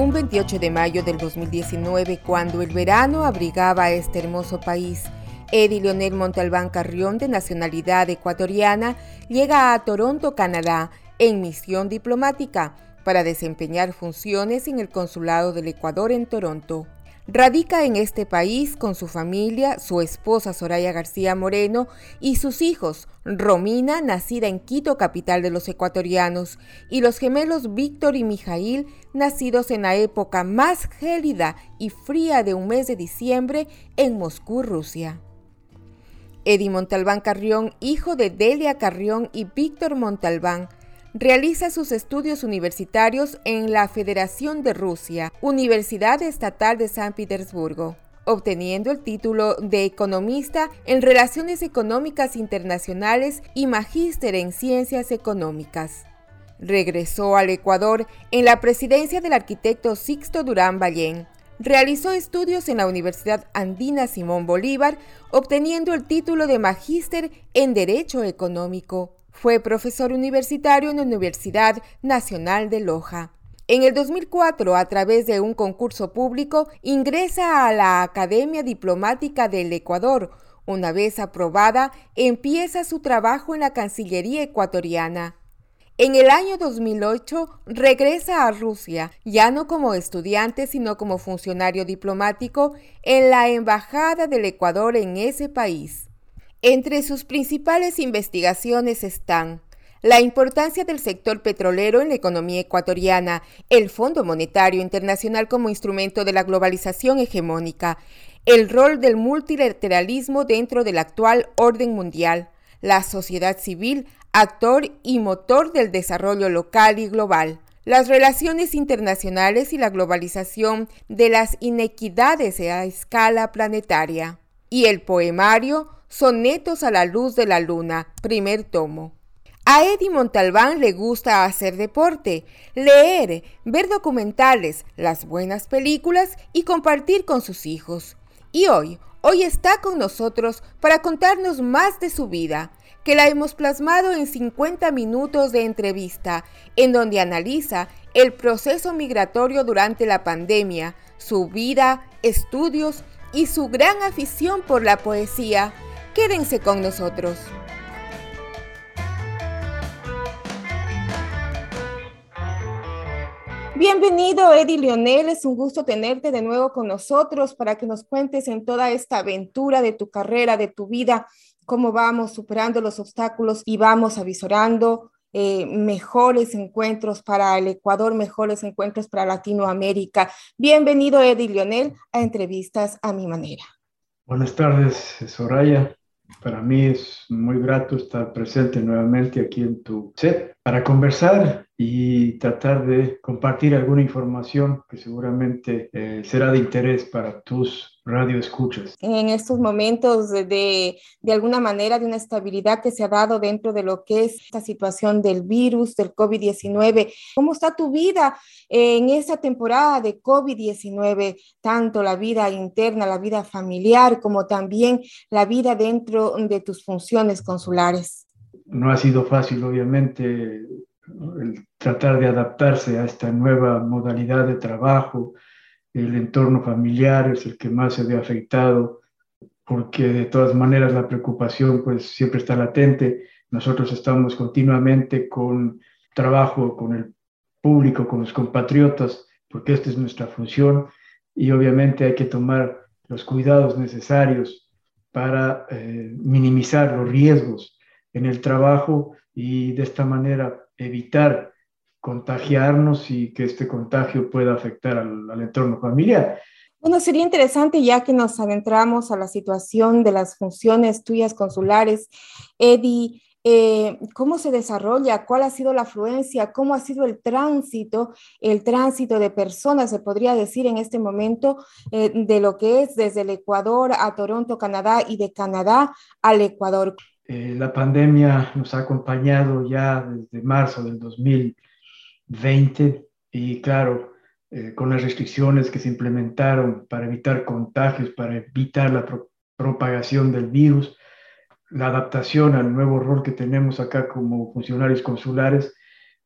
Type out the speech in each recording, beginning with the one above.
Un 28 de mayo del 2019, cuando el verano abrigaba este hermoso país, Eddie Leonel Montalbán Carrión, de nacionalidad ecuatoriana, llega a Toronto, Canadá, en misión diplomática para desempeñar funciones en el Consulado del Ecuador en Toronto. Radica en este país con su familia, su esposa Soraya García Moreno y sus hijos, Romina, nacida en Quito, capital de los ecuatorianos, y los gemelos Víctor y Mijail, nacidos en la época más gélida y fría de un mes de diciembre en Moscú, Rusia. Eddie Montalbán Carrión, hijo de Delia Carrión y Víctor Montalbán, Realiza sus estudios universitarios en la Federación de Rusia, Universidad Estatal de San Petersburgo, obteniendo el título de economista en Relaciones Económicas Internacionales y magíster en Ciencias Económicas. Regresó al Ecuador en la presidencia del arquitecto Sixto Durán Ballén. Realizó estudios en la Universidad Andina Simón Bolívar, obteniendo el título de magíster en Derecho Económico. Fue profesor universitario en la Universidad Nacional de Loja. En el 2004, a través de un concurso público, ingresa a la Academia Diplomática del Ecuador. Una vez aprobada, empieza su trabajo en la Cancillería ecuatoriana. En el año 2008 regresa a Rusia, ya no como estudiante, sino como funcionario diplomático en la Embajada del Ecuador en ese país. Entre sus principales investigaciones están la importancia del sector petrolero en la economía ecuatoriana, el Fondo Monetario Internacional como instrumento de la globalización hegemónica, el rol del multilateralismo dentro del actual orden mundial, la sociedad civil, actor y motor del desarrollo local y global, las relaciones internacionales y la globalización de las inequidades a escala planetaria, y el poemario Sonetos a la luz de la luna, primer tomo. A Eddie Montalbán le gusta hacer deporte, leer, ver documentales, las buenas películas y compartir con sus hijos. Y hoy, hoy está con nosotros para contarnos más de su vida, que la hemos plasmado en 50 minutos de entrevista, en donde analiza el proceso migratorio durante la pandemia, su vida, estudios y su gran afición por la poesía Quédense con nosotros. Bienvenido, Eddie Lionel. Es un gusto tenerte de nuevo con nosotros para que nos cuentes en toda esta aventura de tu carrera, de tu vida, cómo vamos superando los obstáculos y vamos avisorando eh, mejores encuentros para el Ecuador, mejores encuentros para Latinoamérica. Bienvenido, Eddie Lionel, a entrevistas a mi manera. Buenas tardes, Soraya. Para mí es muy grato estar presente nuevamente aquí en tu set para conversar y tratar de compartir alguna información que seguramente eh, será de interés para tus radioescuchas. En estos momentos de, de, alguna manera, de una estabilidad que se ha dado dentro de lo que es esta situación del virus, del COVID-19, ¿cómo está tu vida en esta temporada de COVID-19? Tanto la vida interna, la vida familiar, como también la vida dentro de tus funciones consulares. No ha sido fácil, obviamente, el tratar de adaptarse a esta nueva modalidad de trabajo, el entorno familiar es el que más se ve afectado, porque de todas maneras la preocupación pues siempre está latente. Nosotros estamos continuamente con trabajo con el público, con los compatriotas, porque esta es nuestra función y obviamente hay que tomar los cuidados necesarios para eh, minimizar los riesgos en el trabajo y de esta manera evitar contagiarnos y que este contagio pueda afectar al, al, entorno familiar. Bueno, sería interesante ya que nos adentramos a la situación de las funciones tuyas consulares, Eddie, eh, cómo se desarrolla, cuál ha sido la afluencia, cómo ha sido el tránsito, el tránsito de personas, se podría decir en este momento, eh, de lo que es desde el Ecuador a Toronto, Canadá, y de Canadá al Ecuador. Eh, la pandemia nos ha acompañado ya desde marzo del 2020 y claro, con las restricciones que se implementaron para evitar contagios, para evitar la propagación del virus, la adaptación al nuevo rol que tenemos acá como funcionarios consulares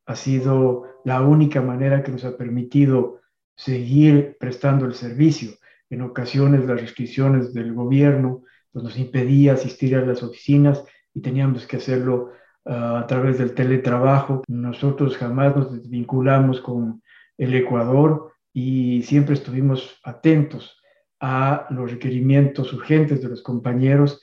ha sido la única manera que nos ha permitido seguir prestando el servicio. En ocasiones las restricciones del gobierno pues, nos impedía asistir a las oficinas y teníamos que hacerlo ah, a través del teletrabajo. Nosotros jamás nos vinculamos con el Ecuador y siempre estuvimos atentos a los requerimientos urgentes de los compañeros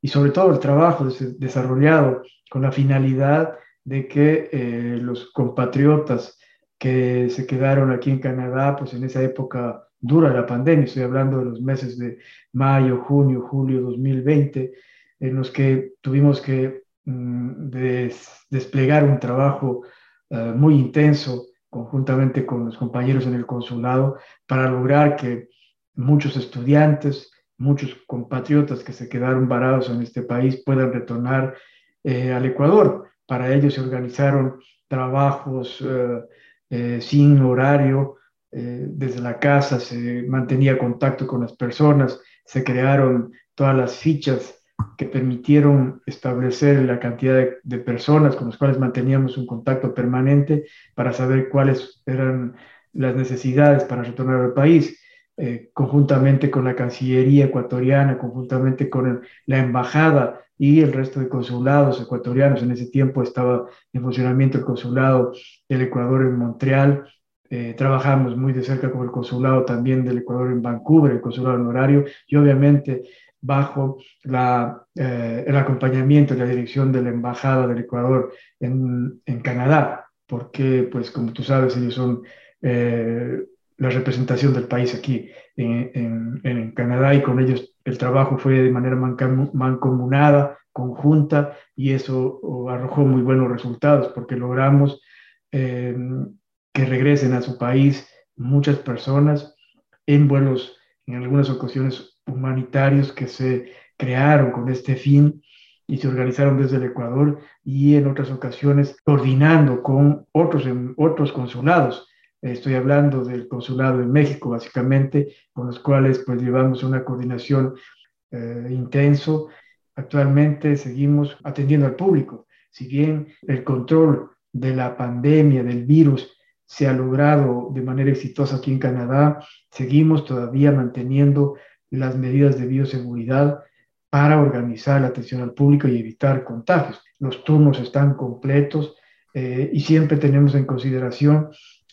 y sobre todo el trabajo desarrollado con la finalidad de que eh, los compatriotas que se quedaron aquí en Canadá, pues en esa época dura la pandemia, estoy hablando de los meses de mayo, junio, julio 2020, en los que tuvimos que mm, desplegar un trabajo eh, muy intenso conjuntamente con los compañeros en el consulado para lograr que muchos estudiantes, muchos compatriotas que se quedaron varados en este país puedan retornar eh, al Ecuador. Para ello se organizaron trabajos eh, eh, sin horario, desde la casa se mantenía contacto con las personas, se crearon todas las fichas que permitieron establecer la cantidad de, de, personas con las cuales manteníamos un contacto permanente para saber cuáles eran las necesidades para retornar al país. Eh, conjuntamente con la Cancillería ecuatoriana, conjuntamente con la Embajada y el resto de consulados ecuatorianos. En ese tiempo estaba en funcionamiento el consulado del Ecuador en Montreal. Eh, trabajamos muy de cerca con el consulado también del Ecuador en Vancouver, el consulado honorario, y obviamente bajo la, eh, el acompañamiento y la dirección de la Embajada del Ecuador en, en Canadá, porque, pues, como tú sabes, ellos son la representación del país aquí en, en, Canadá y con ellos el trabajo fue de manera mancomunada, conjunta y eso arrojó muy buenos resultados porque logramos eh, que regresen a su país muchas personas en vuelos, en algunas ocasiones humanitarios que se crearon con este fin y se organizaron desde el Ecuador y en otras ocasiones coordinando con otros, otros consulados Estoy hablando del consulado de México, básicamente, con los cuales pues llevamos una coordinación eh, intenso. Actualmente seguimos atendiendo al público. Si bien el control de la pandemia, del virus, se ha logrado de manera exitosa aquí en Canadá, seguimos todavía manteniendo las medidas de bioseguridad para organizar la atención al público y evitar contagios. Los turnos están completos eh, y siempre tenemos en consideración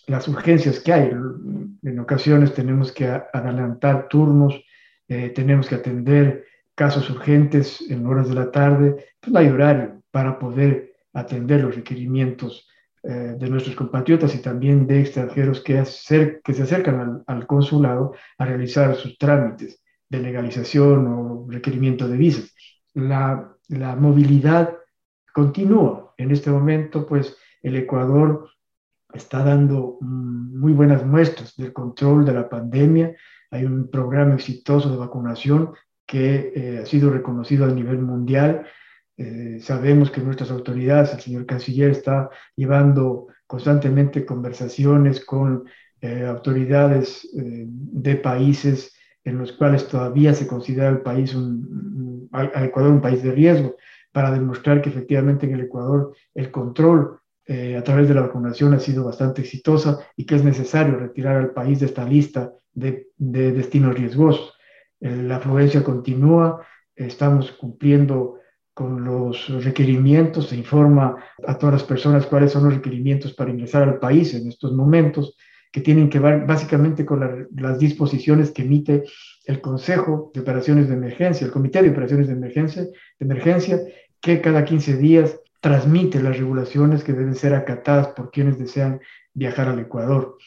las urgencias que hay. En ocasiones tenemos que adelantar turnos, eh, tenemos que atender casos urgentes en horas de la tarde, pues no hay horario para poder atender los requerimientos eh, de nuestros compatriotas y también de extranjeros que, que se acercan al, consulado a realizar sus trámites de legalización o requerimiento de visas. La, la movilidad continúa. En este momento, pues el Ecuador está dando mm, muy buenas muestras del control de la pandemia. Hay un programa exitoso de vacunación que eh, ha sido reconocido a nivel mundial. Eh, sabemos que nuestras autoridades, el señor canciller está llevando constantemente conversaciones con eh, autoridades de países en los cuales todavía se considera el país un, Ecuador un país de riesgo, para demostrar que efectivamente en el Ecuador el control eh, a través de la vacunación ha sido bastante exitosa y que es necesario retirar al país de esta lista de, destinos riesgosos. Eh, la afluencia continúa, estamos cumpliendo con los requerimientos, se informa a todas las personas cuáles son los requerimientos para ingresar al país en estos momentos, que tienen que ver básicamente con las disposiciones que emite el Consejo de Operaciones de Emergencia, el Comité de Operaciones de Emergencia, de emergencia que cada 15 días transmite las regulaciones que deben ser acatadas por quienes desean viajar al Ecuador.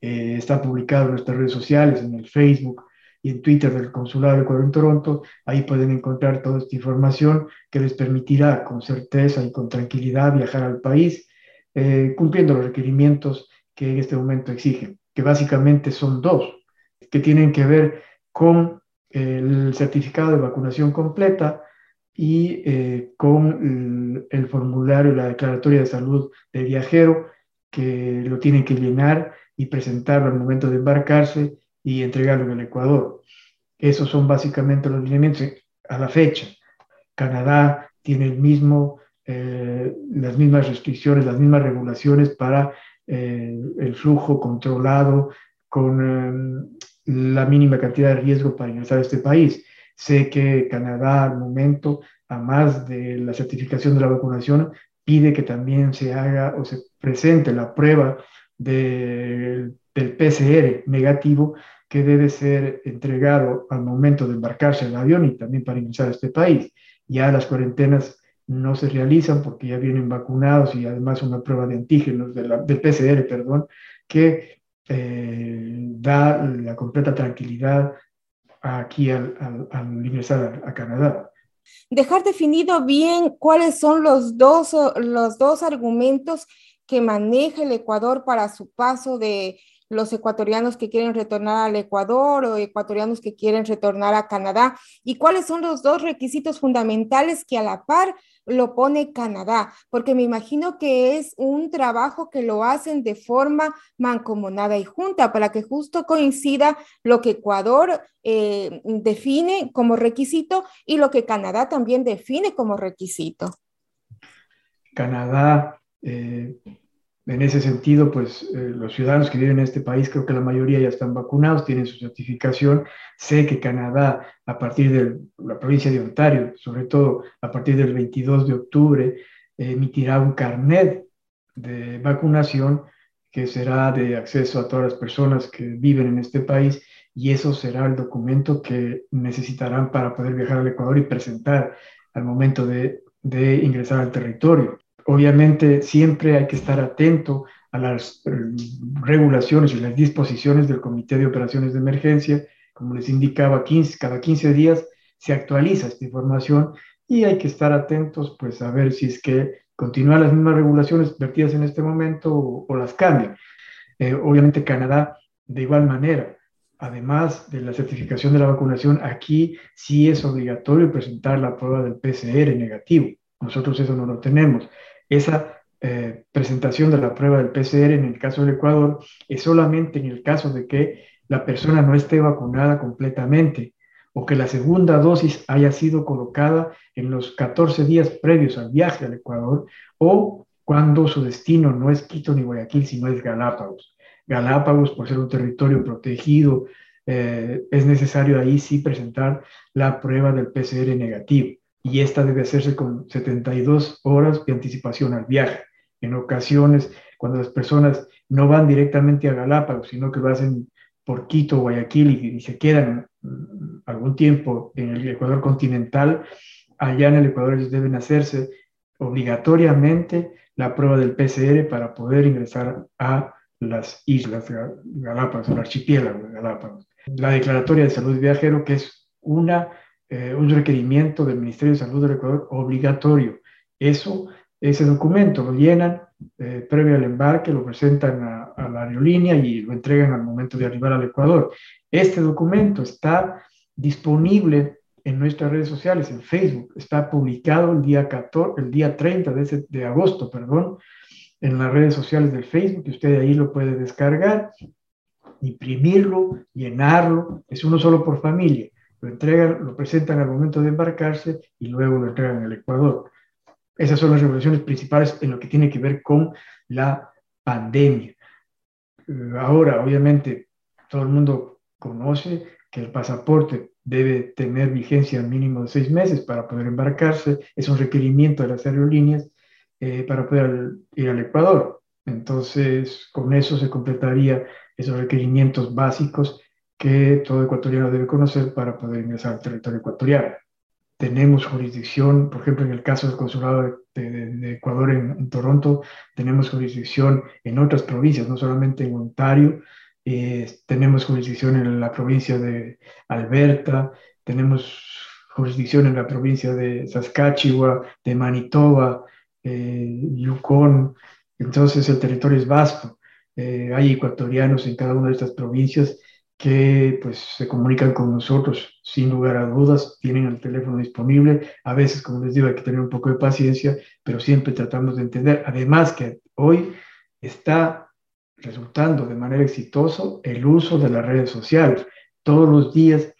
Eh, está publicado en nuestras redes sociales, en el Facebook, y en Twitter del Consulado de Ecuador en Toronto. Ahí pueden encontrar toda esta información que les permitirá con certeza y con tranquilidad viajar al país, eh, cumpliendo los requerimientos que en este momento exigen, que básicamente son dos, que tienen que ver con el certificado de vacunación completa y eh, con el, el formulario, la declaratoria de salud de viajero, que lo tienen que llenar y presentarlo al momento de embarcarse y entregarlo en el Ecuador. Esos son básicamente los lineamientos a la fecha. Canadá tiene el mismo, eh, las mismas restricciones, las mismas regulaciones para eh, el flujo controlado con eh, la mínima cantidad de riesgo para ingresar a este país. Sé que Canadá al momento, a más de la certificación de la vacunación, pide que también se haga o se presente la prueba del PCR negativo que debe ser entregado al momento de embarcarse el avión y también para ingresar a este país. Ya las cuarentenas no se realizan porque ya vienen vacunados y además una prueba de antígenos de del PCR, perdón, que eh, da la completa tranquilidad aquí al, al, ingresar a, a Canadá dejar definido bien cuáles son los dos, los dos argumentos que maneja el Ecuador para su paso de los ecuatorianos que quieren retornar al Ecuador o ecuatorianos que quieren retornar a Canadá y cuáles son los dos requisitos fundamentales que a la par lo pone Canadá, porque me imagino que es un trabajo que lo hacen de forma mancomunada y junta para que justo coincida lo que Ecuador eh, define como requisito y lo que Canadá también define como requisito. Canadá eh, en ese sentido, pues eh, los ciudadanos que viven en este país, creo que la mayoría ya están vacunados, tienen su certificación. Sé que Canadá, a partir de la provincia de Ontario, sobre todo a partir del 22 de octubre, emitirá un carnet de vacunación que será de acceso a todas las personas que viven en este país y eso será el documento que necesitarán para poder viajar al Ecuador y presentar al momento de, de ingresar al territorio. Obviamente siempre hay que estar atento a las eh, regulaciones y las disposiciones del Comité de Operaciones de Emergencia. Como les indicaba, 15, cada 15 días se actualiza esta información y hay que estar atentos pues a ver si es que continúan las mismas regulaciones vertidas en este momento o, las cambian. Eh, obviamente Canadá de igual manera. Además de la certificación de la vacunación, aquí sí es obligatorio presentar la prueba del PCR negativo. Nosotros eso no lo tenemos. Esa eh, presentación de la prueba del PCR en el caso del Ecuador es solamente en el caso de que la persona no esté vacunada completamente o que la segunda dosis haya sido colocada en los 14 días previos al viaje al Ecuador o cuando su destino no es Quito ni Guayaquil, sino es Galápagos. Galápagos, por ser un territorio protegido, eh, es necesario ahí sí presentar la prueba del PCR negativo y esta debe hacerse con 72 horas de anticipación al viaje. En ocasiones, cuando las personas no van directamente a Galápagos, sino que lo por Quito, Guayaquil y, se quedan mm, algún tiempo en el Ecuador continental, allá en el Ecuador ellos deben hacerse obligatoriamente la prueba del PCR para poder ingresar a las islas Galápagos, al archipiélago de Galápagos. La declaratoria de salud viajero, que es una eh, un requerimiento del Ministerio de Salud del Ecuador obligatorio. Eso, ese documento lo llenan eh, previo al embarque, lo presentan a, a, la aerolínea y lo entregan al momento de arribar al Ecuador. Este documento está disponible en nuestras redes sociales, en Facebook. Está publicado el día, 14, el día 30 de, de agosto, perdón, en las redes sociales del Facebook, y usted ahí lo puede descargar, imprimirlo, llenarlo, es uno solo por familia lo entregan, lo presentan al momento de embarcarse y luego lo entregan al Ecuador. Esas son las regulaciones principales en lo que tiene que ver con la pandemia. Eh, ahora, obviamente, todo el mundo conoce que el pasaporte debe tener vigencia mínimo de seis meses para poder embarcarse. Es un requerimiento de las aerolíneas eh, para poder ir al Ecuador. Entonces, con eso se completaría esos requerimientos básicos que todo ecuatoriano debe conocer para poder ingresar al territorio ecuatoriano. Tenemos jurisdicción, por ejemplo, en el caso del Consulado de, Ecuador en, Toronto, tenemos jurisdicción en otras provincias, no solamente en Ontario, tenemos jurisdicción en la provincia de Alberta, tenemos jurisdicción en la provincia de Saskatchewan, de Manitoba, Yukon, entonces el territorio es vasto. hay ecuatorianos en cada una de estas provincias que pues se comunican con nosotros sin lugar a dudas, tienen el teléfono disponible, a veces como les digo hay que tener un poco de paciencia, pero siempre tratamos de entender, además que hoy está resultando de manera exitosa el uso de las redes sociales. Todos los días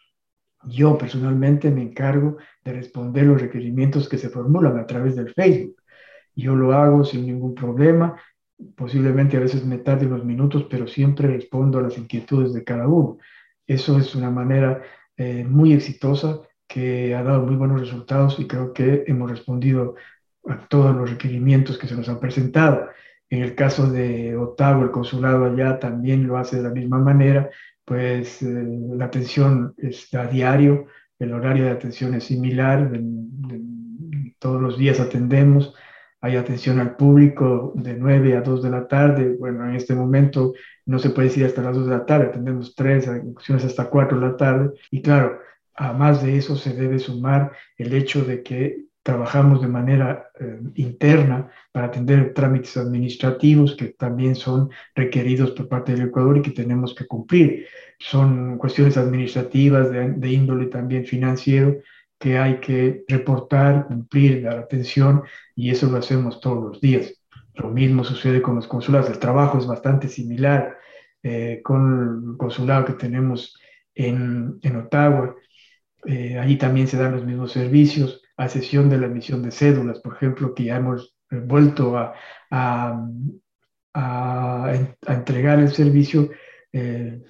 yo personalmente me encargo de responder los requerimientos que se formulan a través del Facebook. Yo lo hago sin ningún problema, posiblemente a veces me tarde unos minutos, pero siempre respondo a las inquietudes de cada uno. Eso es una manera eh, muy exitosa que ha dado muy buenos resultados y creo que hemos respondido a todos los requerimientos que se nos han presentado. En el caso de Ottawa, el consulado allá también lo hace de la misma manera, pues eh, la atención está a diario, el horario de atención es similar, todos los días atendemos, hay atención al público de 9 a 2 de la tarde. Bueno, en este momento no se puede decir hasta las 2 de la tarde, atendemos 3, ocasiones hasta 4 de la tarde. Y claro, a más de eso se debe sumar el hecho de que trabajamos de manera eh, interna para atender trámites administrativos que también son requeridos por parte del Ecuador y que tenemos que cumplir. Son cuestiones administrativas de índole también financiero que hay que reportar, cumplir, dar atención y eso lo hacemos todos los días. Lo mismo sucede con los consulados. El trabajo es bastante similar eh, con el consulado que tenemos en, en Ottawa. Eh, allí también se dan los mismos servicios, a sesión de la emisión de cédulas, por ejemplo, que ya hemos vuelto a, a, a, entregar el servicio. Eh,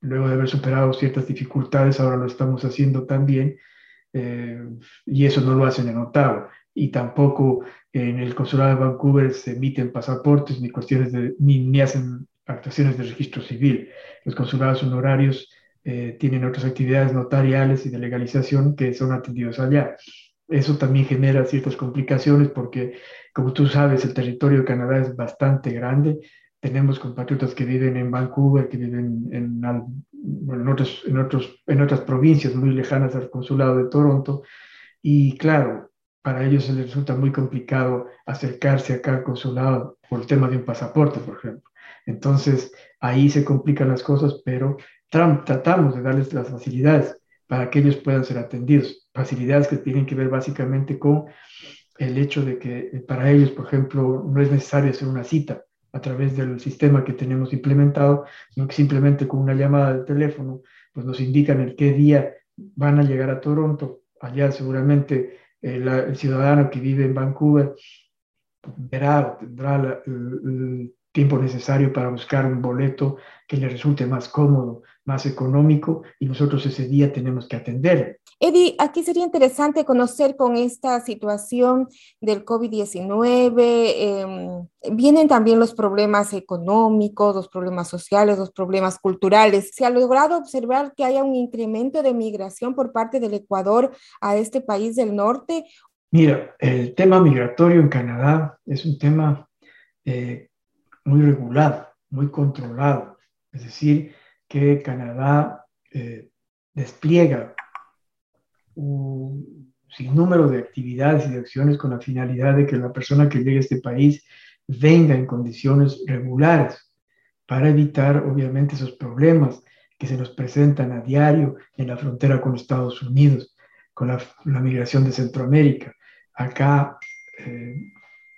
luego de haber superado ciertas dificultades, ahora lo estamos haciendo también eh, y eso no lo hacen en Ottawa. Y tampoco en el consulado de Vancouver se emiten pasaportes ni cuestiones de, ni, hacen actuaciones de registro civil. Los consulados honorarios eh, tienen otras actividades notariales y de legalización que son atendidos allá. Eso también genera ciertas complicaciones porque, como tú sabes, el territorio de Canadá es bastante grande. Tenemos compatriotas que viven en Vancouver, que viven en, en, otros, en, otros, en otras provincias muy lejanas al consulado de Toronto. Y claro, para ellos les resulta muy complicado acercarse acá al consulado por el tema de un pasaporte, por ejemplo. Entonces, ahí se complican las cosas, pero tratamos de darles las facilidades para que ellos puedan ser atendidos. Facilidades que tienen que ver básicamente con el hecho de que eh, para ellos, por ejemplo, no es necesario hacer una cita a través del sistema que tenemos implementado, sino que simplemente con una llamada de teléfono, pues nos indican el qué día van a llegar a Toronto. Allá seguramente eh, el ciudadano que vive en Vancouver verá, tendrá el tiempo necesario para buscar un boleto que le resulte más cómodo, más económico y nosotros ese día tenemos que atender. Eddie, aquí sería interesante conocer con esta situación del COVID-19, em, vienen también los problemas económicos, los problemas sociales, los problemas culturales. ¿Se ha logrado observar que haya un incremento de migración por parte del Ecuador a este país del norte? Mira, el tema migratorio en Canadá es un tema eh, muy regulado, muy controlado. Es decir, que Canadá eh, despliega un sinnúmero de actividades y de acciones con la finalidad de que la persona que llegue a este país venga en condiciones regulares para evitar, obviamente, esos problemas que se nos presentan a diario en la frontera con Estados Unidos, con la, migración de Centroamérica. Acá eh,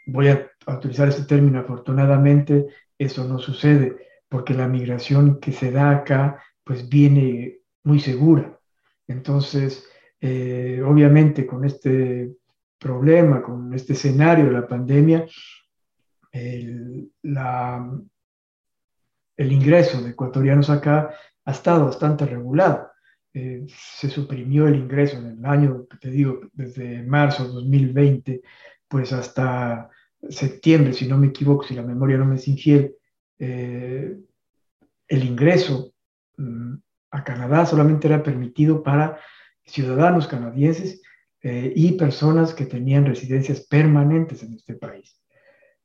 voy a utilizar este término, afortunadamente eso no sucede, porque la migración que se da acá pues viene muy segura. Entonces, eh, obviamente con este problema, con este escenario de la pandemia, el, el ingreso de ecuatorianos acá ha estado bastante regulado. Eh, se suprimió el ingreso en el año, te digo, desde marzo de 2020, pues hasta septiembre, si no me equivoco, si la memoria no me es infiel, eh, el ingreso mm, a Canadá solamente era permitido para ciudadanos canadienses eh, y personas que tenían residencias permanentes en este país.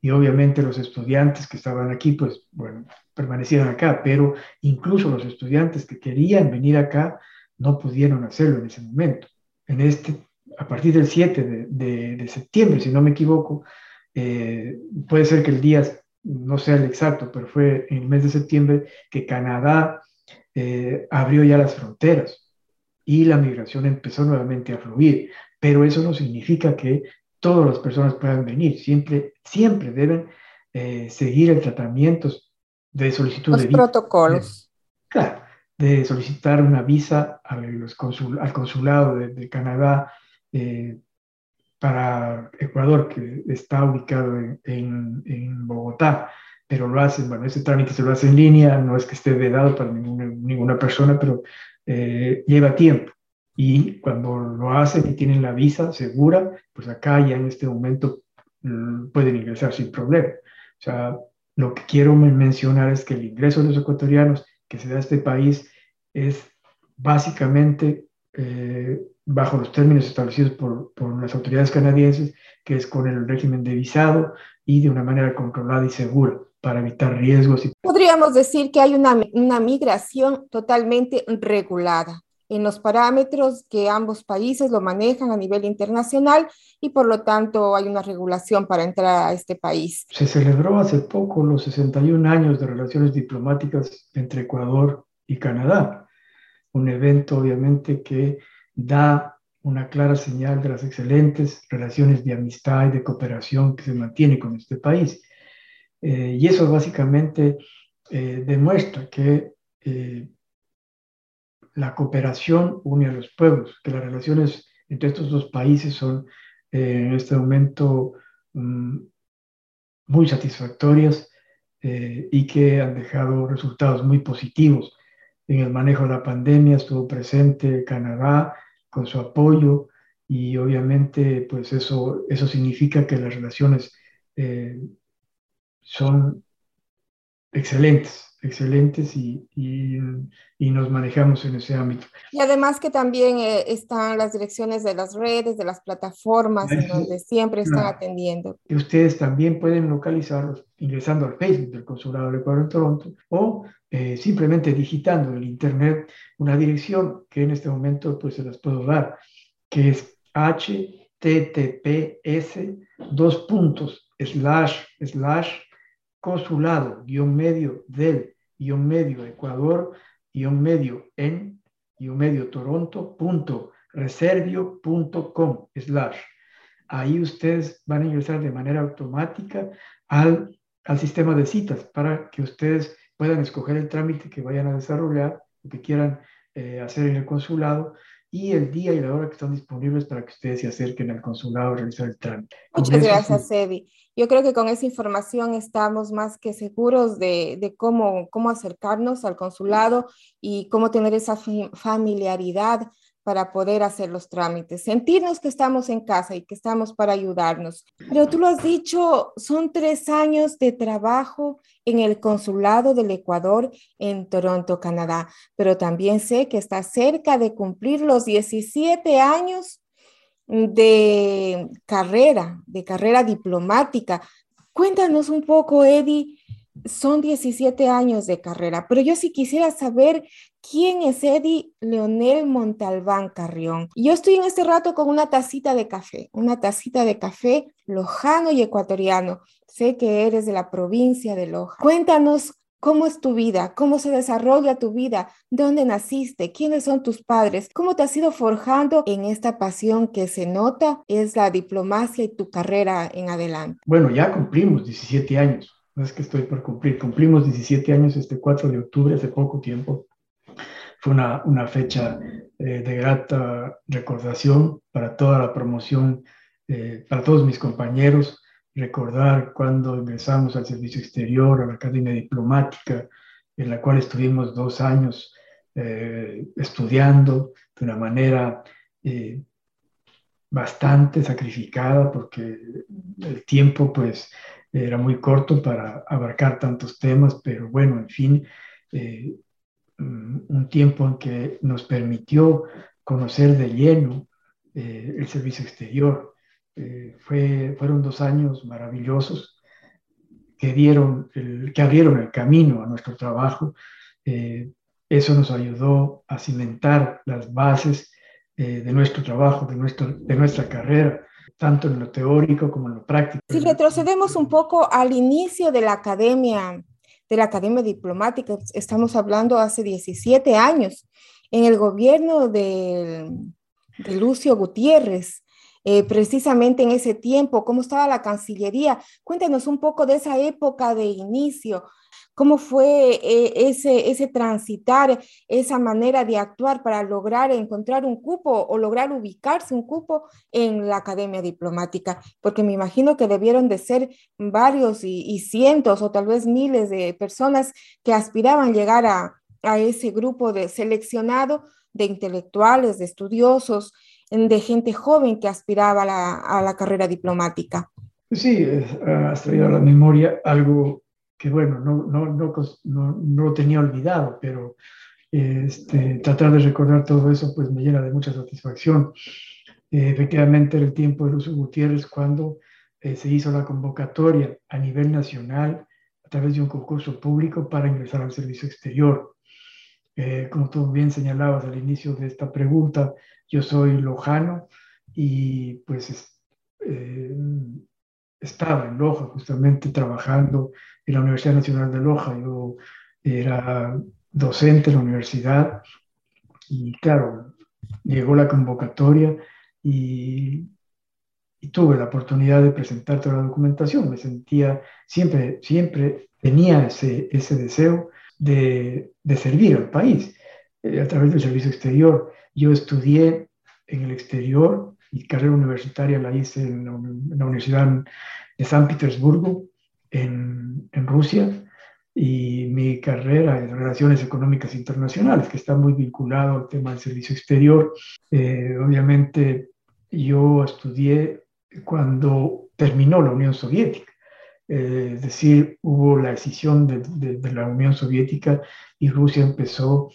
y obviamente los estudiantes que estaban aquí, pues bueno, permanecieron acá, pero incluso los estudiantes que querían venir acá no pudieron hacerlo en ese momento. En este, a partir del 7 de, septiembre, si no me equivoco, eh, puede ser que el día no sea el exacto, pero fue en el mes de septiembre que Canadá eh, abrió ya las fronteras y la migración empezó nuevamente a fluir. Pero eso no significa que todas las personas puedan venir, siempre, siempre deben eh, seguir el tratamiento de solicitud los de visa. protocolos. claro, de solicitar una visa al, consulado de, Canadá eh, para Ecuador, que está ubicado en, Bogotá, pero lo hacen, bueno, ese trámite se lo hace en línea, no es que esté vedado para ninguna, ninguna persona, pero eh, lleva tiempo y cuando lo hacen y tienen la visa segura, pues acá ya en este momento mm, pueden ingresar sin problema. O sea, lo que quiero mencionar es que el ingreso de los ecuatorianos que se da a este país es básicamente eh, bajo los términos establecidos por, por, las autoridades canadienses, que es con el régimen de visado y de una manera controlada y segura para evitar riesgos. Podríamos decir que hay una, una migración totalmente regulada en los parámetros que ambos países lo manejan a nivel internacional y por lo tanto hay una regulación para entrar a este país. Se celebró hace poco los 61 años de relaciones diplomáticas entre Ecuador y Canadá, un evento obviamente que da una clara señal de las excelentes relaciones de amistad y de cooperación que se mantiene con este país. Eh, y eso básicamente eh, demuestra que eh, la cooperación une a los pueblos, que las relaciones entre estos dos países son en este momento mm, muy satisfactorias y que han dejado resultados muy positivos. En el manejo de la pandemia estuvo presente Canadá con su apoyo y obviamente pues eso, eso significa que las relaciones eh, son excelentes excelentes y, y, nos manejamos en ese ámbito. Y además que también eh, están las direcciones de las redes, de las plataformas, en donde siempre están atendiendo. Y ustedes también pueden localizarlos ingresando al Facebook del Consulado del Ecuador en Toronto o eh, simplemente digitando en el Internet una dirección que en este momento pues se las puedo dar, que es https dos puntos slash slash consulado, guion medio del, guion medio Ecuador, guion medio en, guion medio Toronto, punto, reservio.com, slash. Ahí ustedes van a ingresar de manera automática al, al sistema de citas para que ustedes puedan escoger el trámite que vayan a desarrollar, o que quieran eh, hacer en el consulado y el día y la hora que están disponibles para que ustedes se acerquen al consulado a realizar el trámite. Muchas gracias, Eddie. Yo creo que con esa información estamos más que seguros de, de, cómo, cómo acercarnos al consulado y cómo tener esa familiaridad para poder hacer los trámites, sentirnos que estamos en casa y que estamos para ayudarnos. Pero tú lo has dicho, son tres años de trabajo en el consulado del Ecuador en Toronto, Canadá, pero también sé que está cerca de cumplir los 17 años de carrera, de carrera diplomática. Cuéntanos un poco, Eddie, son 17 años de carrera, pero yo sí quisiera saber quién es Eddie Leonel Montalbán Carrión. Yo estoy en este rato con una tacita de café, una tacita de café lojano y ecuatoriano. Sé que eres de la provincia de Loja. Cuéntanos ¿Cómo es tu vida? ¿Cómo se desarrolla tu vida? ¿Dónde naciste? ¿Quiénes son tus padres? ¿Cómo te has ido forjando en esta pasión que se nota es la diplomacia y tu carrera en adelante? Bueno, ya cumplimos 17 años. No es que estoy por cumplir. Cumplimos 17 años este 4 de octubre, hace poco tiempo. Fue una, una fecha eh, de grata recordación para toda la promoción, eh, para todos mis compañeros. Recordar cuando ingresamos al servicio exterior, a la Academia Diplomática, en la cual estuvimos dos años eh, estudiando de una manera eh, bastante sacrificada porque el tiempo pues era muy corto para abarcar tantos temas, pero bueno, en fin, eh, un tiempo en que nos permitió conocer de lleno el servicio exterior, eh, fue, fueron dos años maravillosos que, dieron que abrieron el camino a nuestro trabajo. Eh, eso nos ayudó a cimentar las bases eh, de nuestro trabajo, de, nuestro, de nuestra carrera, tanto en lo teórico como en lo práctico. Si retrocedemos un poco al inicio de la academia, de la academia diplomática, estamos hablando hace 17 años, en el gobierno de, Lucio Gutiérrez, eh, precisamente en ese tiempo, cómo estaba la Cancillería. Cuéntanos un poco de esa época de inicio, cómo fue eh, ese, ese transitar, esa manera de actuar para lograr encontrar un cupo o lograr ubicarse un cupo en la Academia Diplomática, porque me imagino que debieron de ser varios y, cientos o tal vez miles de personas que aspiraban llegar a, a ese grupo de seleccionado de intelectuales, de estudiosos, de gente joven que aspiraba a la, a la carrera diplomática. Sí, has traído a la memoria algo que, bueno, no, no, no, no, lo tenía olvidado, pero este, tratar de recordar todo eso pues me llena de mucha satisfacción. Eh, efectivamente, era el tiempo de Lucio Gutiérrez cuando eh, se hizo la convocatoria a nivel nacional a través de un concurso público para ingresar al servicio exterior. Eh, como tú bien señalabas al inicio de esta pregunta, yo soy lojano y pues eh, estaba en Loja justamente trabajando en la Universidad Nacional de Loja. Yo era docente en la universidad y claro, llegó la convocatoria y, tuve la oportunidad de presentar toda la documentación. Me sentía, siempre, siempre tenía ese, ese deseo de, de servir al país eh, a través del servicio exterior. Yo estudié en el exterior, mi carrera universitaria la hice en la, Universidad de San Petersburgo, en, en, Rusia, y mi carrera en Relaciones Económicas Internacionales, que está muy vinculado al tema del servicio exterior. Eh, obviamente yo estudié cuando terminó la Unión Soviética. Eh, es decir, hubo la decisión de, de, de, la Unión Soviética y Rusia empezó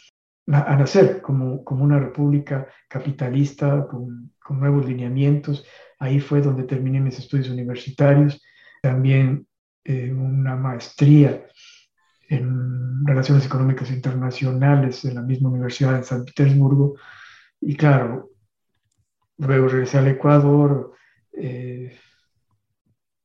a nacer como, como una república capitalista con, con, nuevos lineamientos. Ahí fue donde terminé mis estudios universitarios, también eh, una maestría en Relaciones Económicas Internacionales en la misma Universidad de San Petersburgo. Y claro, luego regresé al Ecuador, eh,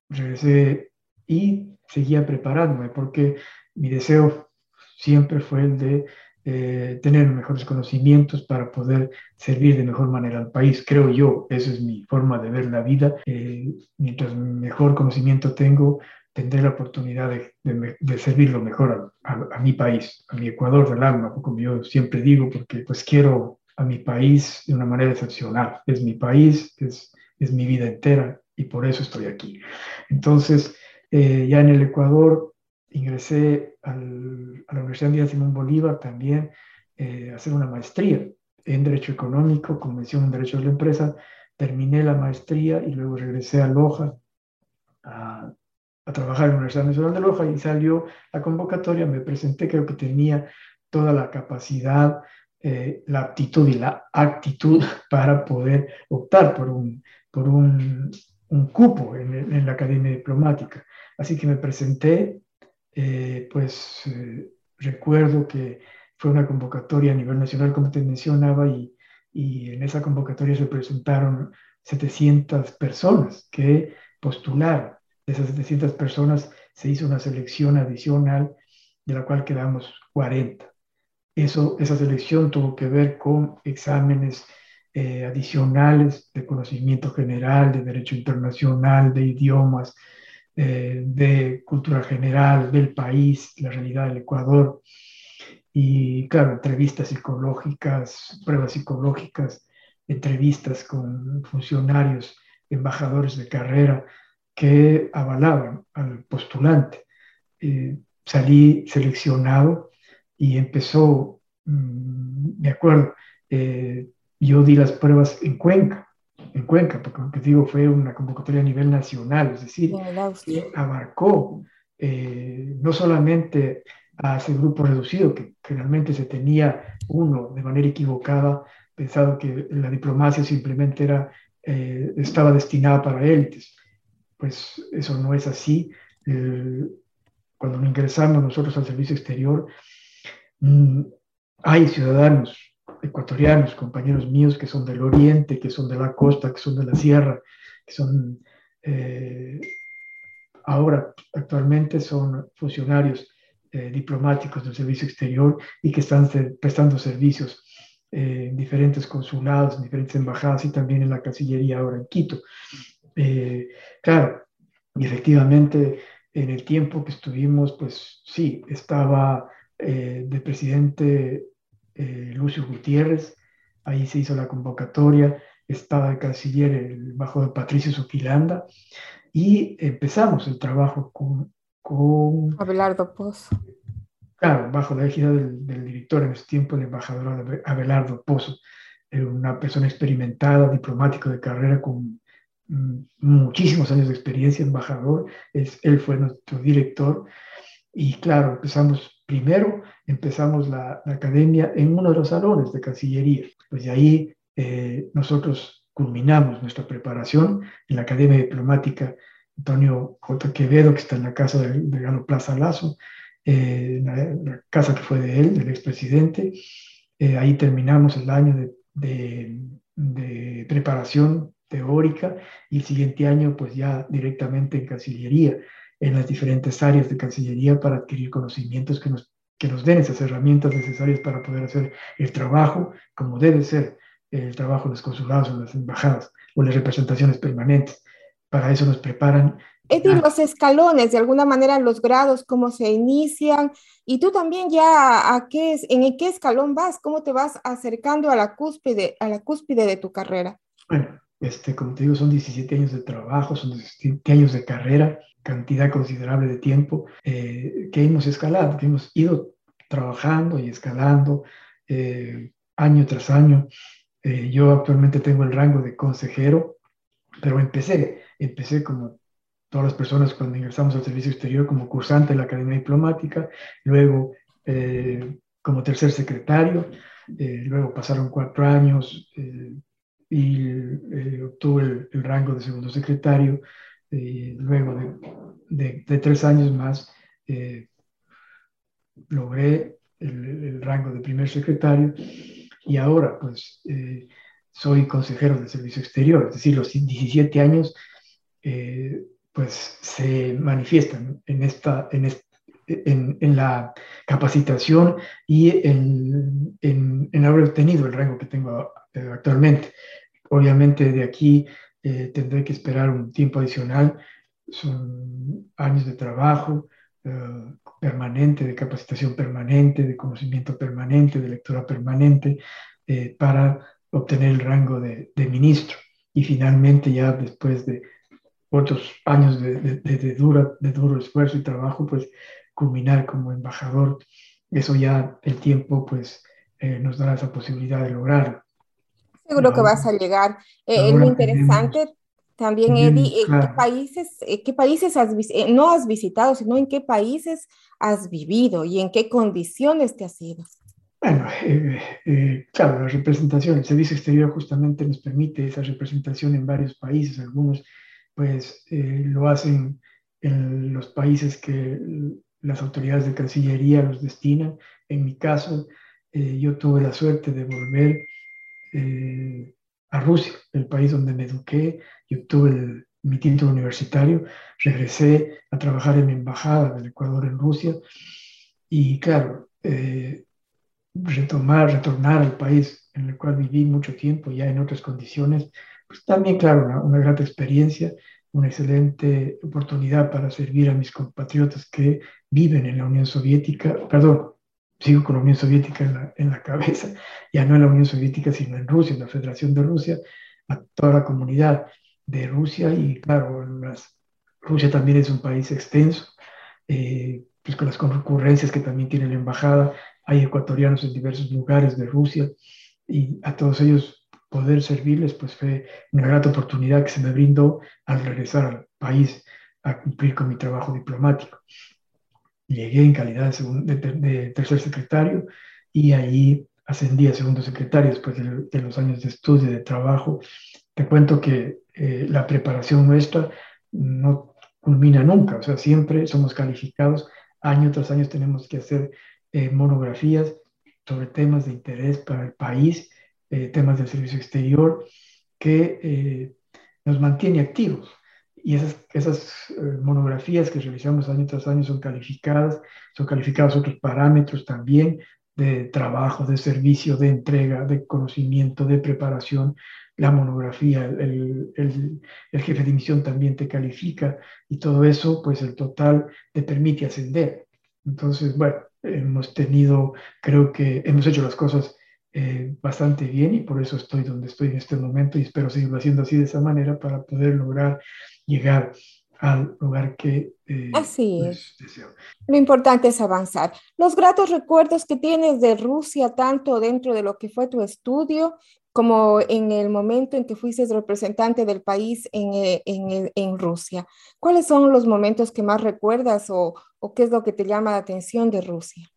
regresé y seguía preparándome porque mi deseo siempre fue el de eh, tener mejores conocimientos para poder servir de mejor manera al país. Creo yo, esa es mi forma de ver la vida. Eh, mientras mejor conocimiento tengo, tendré la oportunidad de, de, servir lo mejor a, a, mi país, a mi Ecuador del alma, como yo siempre digo, porque pues quiero a mi país de una manera excepcional. Es mi país, es, es mi vida entera y por eso estoy aquí. Entonces, eh, ya en el Ecuador ingresé al, a la Universidad de Simón Bolívar también eh, a hacer una maestría en Derecho Económico, Convención en Derecho de la Empresa. Terminé la maestría y luego regresé a Loja a, a trabajar en la Universidad Nacional de Loja y salió la convocatoria, me presenté, creo que tenía toda la capacidad, eh, la aptitud y la actitud para poder optar por un, por un, un cupo en, en, la Academia Diplomática. Así que me presenté eh, pues eh, recuerdo que fue una convocatoria a nivel nacional, como te mencionaba, y, y en esa convocatoria se presentaron 700 personas que postularon. De esas 700 personas se hizo una selección adicional de la cual quedamos 40. Eso, esa selección tuvo que ver con exámenes eh, adicionales de conocimiento general, de derecho internacional, de idiomas, eh, de cultura general del país, la realidad del Ecuador. Y claro, entrevistas psicológicas, pruebas psicológicas, entrevistas con funcionarios, embajadores de carrera que avalaban al postulante. Eh, salí seleccionado y empezó, mm, me acuerdo, eh, yo di las pruebas en Cuenca en Cuenca, porque como te digo, fue una convocatoria a nivel nacional, es decir, abarcó eh, no solamente a ese grupo reducido, que generalmente se tenía uno de manera equivocada, pensado que la diplomacia simplemente era, eh, estaba destinada para élites. Pues eso no es así. cuando ingresamos nosotros al servicio exterior, mm, hay ciudadanos ecuatorianos, compañeros míos que son del oriente, que son de la costa, que son de la sierra, que son eh, ahora actualmente son funcionarios eh, diplomáticos del servicio exterior y que están prestando servicios eh, en diferentes consulados, en diferentes embajadas y también en la Cancillería ahora en Quito. claro, y efectivamente en el tiempo que estuvimos, pues sí, estaba de presidente Lucio Gutiérrez, ahí se hizo la convocatoria, estaba el canciller el bajo de Patricio Zuquilanda, y empezamos el trabajo con... con Abelardo Pozo. Claro, bajo la égida del, director en ese tiempo, el embajador Abelardo Pozo, una persona experimentada, diplomático de carrera con mm, muchísimos años de experiencia, embajador, es, él fue nuestro director. Y claro, empezamos primero, empezamos la, academia en uno de los salones de Cancillería, pues de ahí eh, nosotros culminamos nuestra preparación en la Academia Diplomática Antonio J. Quevedo, que está en la casa de, Galo Plaza Lazo, eh, la, casa que fue de él, del expresidente. Eh, ahí terminamos el año de, de, preparación teórica y el siguiente año pues ya directamente en Cancillería, en las diferentes áreas de Cancillería para adquirir conocimientos que nos, que nos den esas herramientas necesarias para poder hacer el trabajo como debe ser el trabajo en los consulados o las embajadas o las representaciones permanentes. Para eso nos preparan. Eddie, los escalones, de alguna manera los grados, cómo se inician, y tú también ya a qué es, en qué escalón vas, cómo te vas acercando a la cúspide, a la cúspide de tu carrera. Bueno, este, como te digo, son 17 años de trabajo, son 17 años de carrera, cantidad considerable de tiempo eh, que hemos escalado, que hemos ido trabajando y escalando eh, año tras año. Eh, yo actualmente tengo el rango de consejero, pero empecé, empecé como todas las personas cuando ingresamos al servicio exterior como cursante de la Academia Diplomática, luego eh, como tercer secretario, eh, luego pasaron cuatro años y obtuve el, rango de segundo secretario, luego de, de, tres años más logré el, el rango de primer secretario y ahora pues eh, soy consejero del servicio exterior, es decir, los 17 años eh, pues se manifiestan en, esta, en, en, la capacitación y en, en, haber obtenido el rango que tengo eh, actualmente. Obviamente de aquí tendré que esperar un tiempo adicional, son años de trabajo, permanente, de capacitación permanente, de conocimiento permanente, de lectura permanente, eh, para obtener el rango de, ministro. Y finalmente, ya después de otros años de, dura, de duro esfuerzo y trabajo, pues culminar como embajador. Eso ya el tiempo, pues, eh, nos dará esa posibilidad de lograrlo. Seguro que vas a llegar. Eh, es muy interesante también, Eddie, ¿qué países, qué países has, no has visitado, sino en qué países has vivido y en qué condiciones te has ido? Bueno, eh, eh, claro, la representación, el servicio exterior justamente nos permite esa representación en varios países. Algunos, pues, eh, lo hacen en los países que las autoridades de Cancillería los destinan. En mi caso, yo tuve la suerte de volver a Rusia, el país donde me eduqué. Yo tuve mi título universitario, regresé a trabajar en la embajada del Ecuador en Rusia y claro, eh, retomar, retornar al país en el cual viví mucho tiempo ya en otras condiciones, pues también claro, una, una experiencia, una excelente oportunidad para servir a mis compatriotas que viven en la Unión Soviética, perdón, sigo con la Unión Soviética en la, en la, cabeza, ya no en la Unión Soviética, sino en Rusia, en la Federación de Rusia, a toda la comunidad de Rusia y claro, Rusia también es un país extenso, eh, pues con las concurrencias que también tiene la embajada, hay ecuatorianos en diversos lugares de Rusia y a todos ellos poder servirles pues fue una gran oportunidad que se me brindó al regresar al país a cumplir con mi trabajo diplomático. Llegué en calidad de, de, tercer secretario y ahí ascendí a segundo secretario después de, de los años de estudio de trabajo. Te cuento que eh, la preparación nuestra no culmina nunca, o sea, siempre somos calificados año tras año tenemos que hacer eh, monografías sobre temas de interés para el país, eh, temas del servicio exterior, que eh, nos mantiene activos. Y esas, esas monografías que realizamos año tras año son calificadas, son calificados otros parámetros también de trabajo, de servicio, de entrega, de conocimiento, de preparación, la monografía, el, el, el, jefe de misión también te califica y todo eso, pues el total te permite ascender. Entonces, bueno, hemos tenido, creo que hemos hecho las cosas eh, bastante bien y por eso estoy donde estoy en este momento y espero seguirlo haciendo así de esa manera para poder lograr llegar al lugar que eh, así pues, es. Lo importante es avanzar. Los gratos recuerdos que tienes de Rusia, tanto dentro de lo que fue tu estudio como en el momento en que fuiste representante del país en, eh, en, en Rusia. ¿Cuáles son los momentos que más recuerdas o, o qué es lo que te llama la atención de Rusia?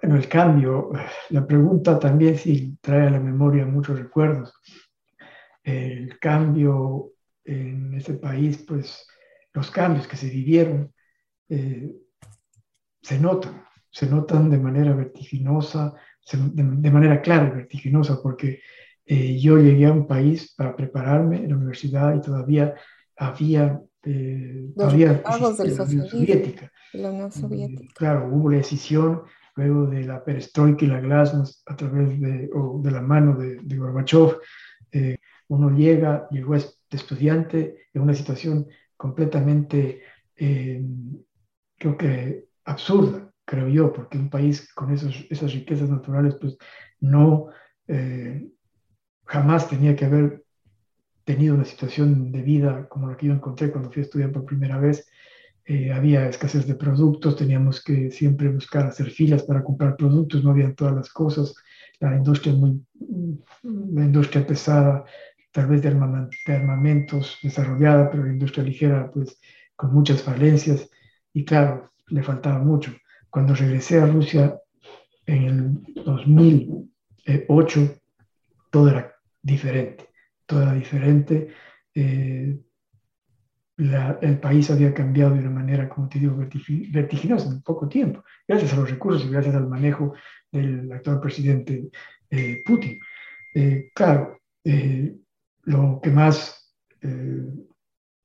Bueno, el cambio, la pregunta también sí trae a la memoria muchos recuerdos. El cambio en ese país, pues los cambios que se vivieron eh, se notan, se notan de manera vertiginosa, de, manera clara y vertiginosa, porque eh, yo llegué a un país para prepararme en la universidad y todavía había eh, de la Unión Soviética. La Unión Soviética. claro, hubo la decisión luego de la perestroika y la glasnost a través de, o de la mano de, de Gorbachev, eh, uno llega, llegó de estudiante en una situación completamente, eh, creo que absurda, creo yo, porque un país con esos, esas riquezas naturales, pues no, eh, jamás tenía que haber tenido una situación de vida como la que yo encontré cuando fui a estudiar por primera vez. Eh, había escasez de productos, teníamos que siempre buscar hacer filas para comprar productos, no había todas las cosas, la industria muy, la industria pesada, tal vez de, armamentos desarrollada, pero la industria ligera, pues con muchas falencias, y claro, le faltaba mucho. Cuando regresé a Rusia en el 2008, todo era diferente toda diferente. Eh, el país había cambiado de una manera, como te digo, vertiginosa en poco tiempo, gracias a los recursos y gracias al manejo del actual presidente eh, Putin. Eh, claro, lo que más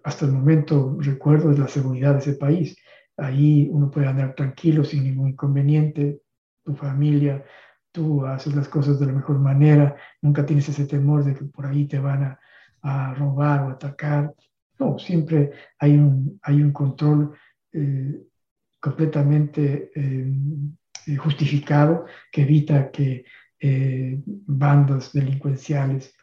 hasta el momento recuerdo es la seguridad de ese país. Ahí uno puede andar tranquilo sin ningún inconveniente, tu familia, tú haces las cosas de la mejor manera, nunca tienes ese temor de que por ahí te van a, robar o atacar. No, siempre hay un, hay un control eh, completamente eh, justificado que evita que eh, bandas delincuenciales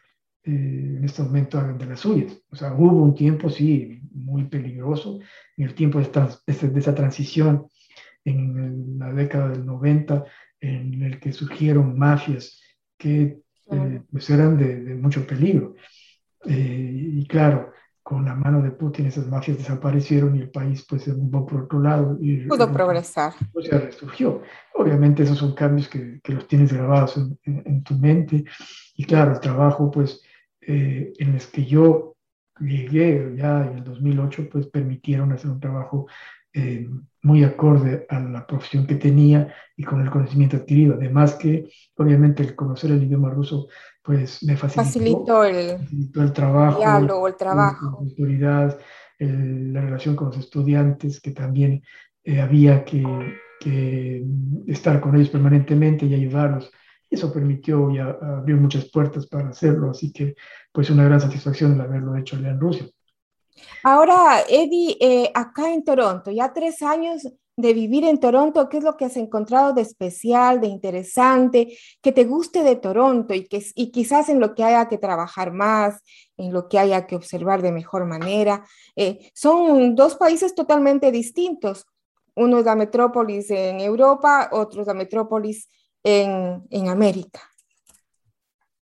en este momento hagan de las suyas. O sea, hubo un tiempo, sí, muy peligroso, en el tiempo de, de esa transición en la década del 90, en el que surgieron mafias que eh, pues eran de, mucho peligro. Eh, y claro, con la mano de Putin esas mafias desaparecieron y el país pues se movió por otro lado. Y, Pudo progresar. Pues se resurgió. Obviamente esos son cambios que, que los tienes grabados en, en, tu mente. Y claro, el trabajo pues eh, en los que yo llegué ya en el 2008 pues permitieron hacer un trabajo eh, muy acorde a la profesión que tenía y con el conocimiento adquirido. Además que, obviamente, el conocer el idioma ruso, pues me facilitó, el, el, trabajo, el diálogo, el trabajo. La autoridad, la relación con los estudiantes, que también eh, había que, que, estar con ellos permanentemente y ayudarlos. Eso permitió y abrió muchas puertas para hacerlo, así que pues una gran satisfacción el haberlo hecho allá en Rusia. Ahora, Eddie, eh, acá en Toronto, ya tres años de vivir en Toronto, ¿qué es lo que has encontrado de especial, de interesante, que te guste de Toronto y, que, y quizás en lo que haya que trabajar más, en lo que haya que observar de mejor manera? Eh, son dos países totalmente distintos. Uno es la metrópolis en Europa, otro es la metrópolis en, en América.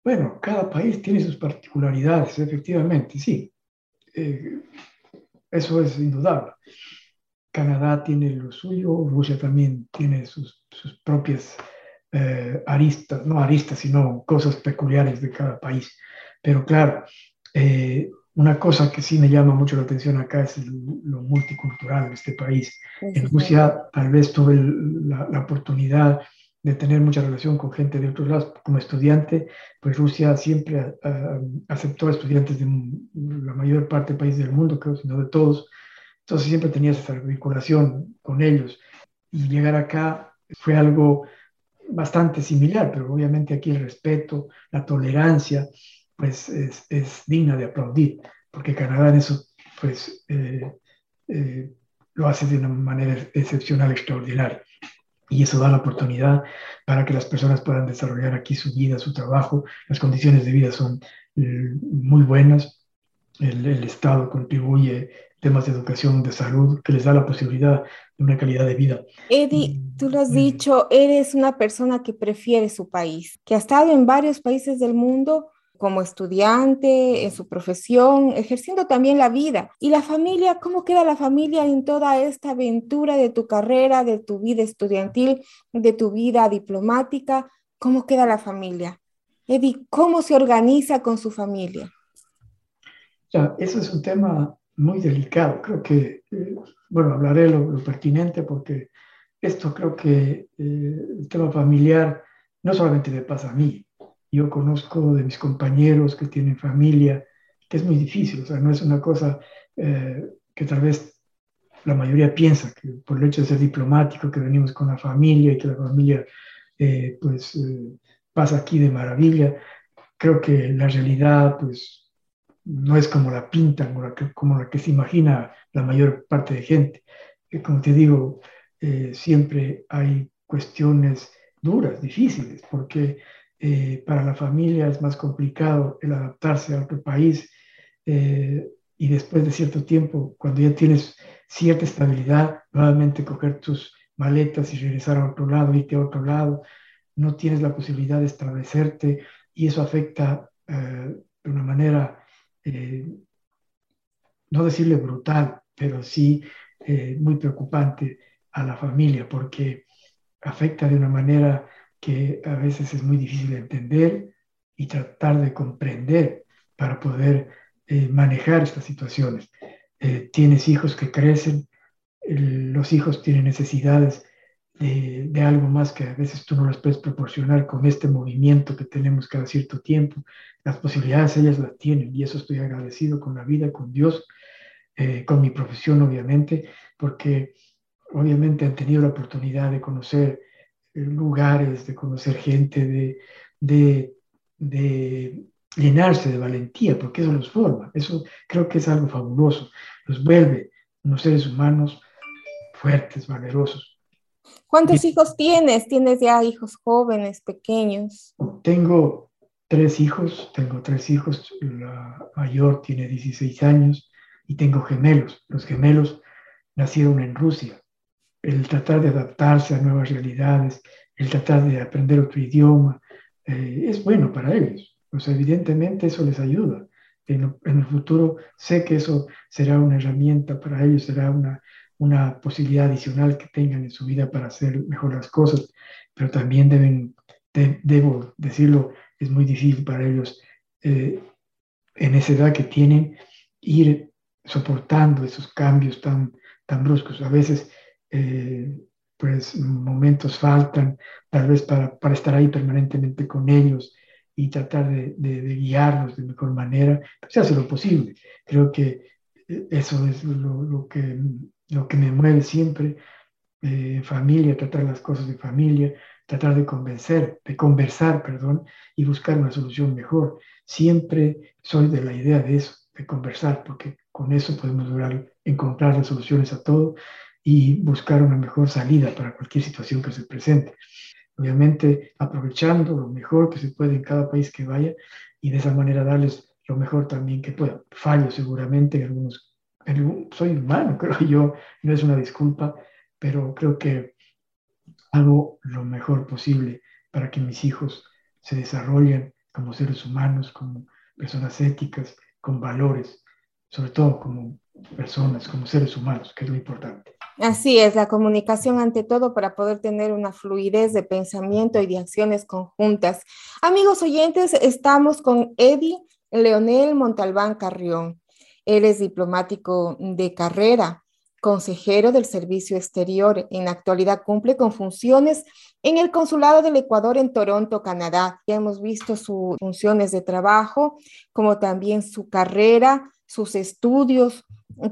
Bueno, cada país tiene sus particularidades, efectivamente, sí. Eh, eso es indudable. Canadá tiene lo suyo, Rusia también tiene sus, propias eh, aristas, no aristas, sino cosas peculiares de cada país. Pero claro, eh, una cosa que sí me llama mucho la atención acá es lo multicultural de este país. En Rusia tal vez tuve la, oportunidad de tener mucha relación con gente de otros lados. Como estudiante, pues Rusia siempre aceptó a estudiantes de la mayor parte del país del mundo, creo, sino de todos. Entonces siempre tenías esa vinculación con ellos. Y llegar acá fue algo bastante similar, pero obviamente aquí el respeto, la tolerancia, pues es, es, digna de aplaudir, porque Canadá en eso pues eh, eh, lo hace de una manera excepcional, extraordinaria. Y eso da la oportunidad para que las personas puedan desarrollar aquí su vida, su trabajo. Las condiciones de vida son eh, muy buenas. El, el, Estado contribuye temas de educación, de salud, que les da la posibilidad de una calidad de vida. Eddie, tú lo has dicho, eres una persona que prefiere su país, que ha estado en varios países del mundo como estudiante, en su profesión, ejerciendo también la vida. ¿Y la familia? ¿Cómo queda la familia en toda esta aventura de tu carrera, de tu vida estudiantil, de tu vida diplomática? ¿Cómo queda la familia? Eddie, ¿cómo se organiza con su familia? Ya, eso es un tema muy delicado. Creo que, eh, bueno, hablaré lo, lo, pertinente porque esto creo que eh, el tema familiar no solamente me pasa a mí, yo conozco de mis compañeros que tienen familia, que es muy difícil, o sea, no es una cosa eh, que tal vez la mayoría piensa, que por el hecho de ser diplomático, que venimos con la familia y que la familia eh, pues eh, pasa aquí de maravilla, creo que la realidad pues no es como la pintan, como la que, como la que se imagina la mayor parte de gente. como te digo, siempre hay cuestiones duras, difíciles, porque eh, para la familia es más complicado el adaptarse a otro país eh, y después de cierto tiempo, cuando ya tienes cierta estabilidad, nuevamente coger tus maletas y regresar a otro lado, irte a otro lado, no tienes la posibilidad de establecerte y eso afecta eh, de una manera, no decirle brutal, pero sí muy preocupante a la familia porque afecta de una manera que a veces es muy difícil de entender y tratar de comprender para poder eh, manejar estas situaciones. Eh, tienes hijos que crecen, los hijos tienen necesidades de, algo más que a veces tú no les puedes proporcionar con este movimiento que tenemos cada cierto tiempo. Las posibilidades ellas las tienen y eso estoy agradecido con la vida, con Dios, eh, con mi profesión obviamente, porque obviamente han tenido la oportunidad de conocer lugares, de conocer gente, de, de, de llenarse de valentía, porque eso los forma. Eso creo que es algo fabuloso. Los vuelve unos seres humanos fuertes, valerosos. ¿Cuántos hijos tienes? ¿Tienes ya hijos jóvenes, pequeños? Tengo tres hijos, tengo tres hijos. La mayor tiene 16 años y tengo gemelos. Los gemelos nacieron en Rusia el tratar de adaptarse a nuevas realidades, el tratar de aprender otro idioma, eh, es bueno para ellos. Pues evidentemente eso les ayuda. En, el futuro sé que eso será una herramienta para ellos, será una, una posibilidad adicional que tengan en su vida para hacer mejor las cosas, pero también deben, debo decirlo, es muy difícil para ellos eh, en esa edad que tienen ir soportando esos cambios tan, tan bruscos. A veces eh, pues momentos faltan, tal vez para, para, estar ahí permanentemente con ellos y tratar de, de, guiarlos de mejor manera, pues se hace lo posible. Creo que eh, eso es lo, lo que, lo que me mueve siempre, eh, familia, tratar las cosas de familia, tratar de convencer, de conversar, perdón, y buscar una solución mejor. Siempre soy de la idea de eso, de conversar, porque con eso podemos lograr encontrar las soluciones a todo y buscar una mejor salida para cualquier situación que se presente. Obviamente aprovechando lo mejor que se puede en cada país que vaya y de esa manera darles lo mejor también que pueda. Fallo seguramente en algunos, soy humano, creo yo, no es una disculpa, pero creo que hago lo mejor posible para que mis hijos se desarrollen como seres humanos, como personas éticas, con valores, sobre todo como personas, como seres humanos, que es lo importante. Así es, la comunicación ante todo para poder tener una fluidez de pensamiento y de acciones conjuntas. Amigos oyentes, estamos con Eddie Leonel Montalbán Carrión. Él es diplomático de carrera, consejero del Servicio Exterior. En la actualidad cumple con funciones en el Consulado del Ecuador en Toronto, Canadá. Ya hemos visto sus funciones de trabajo, como también su carrera, sus estudios,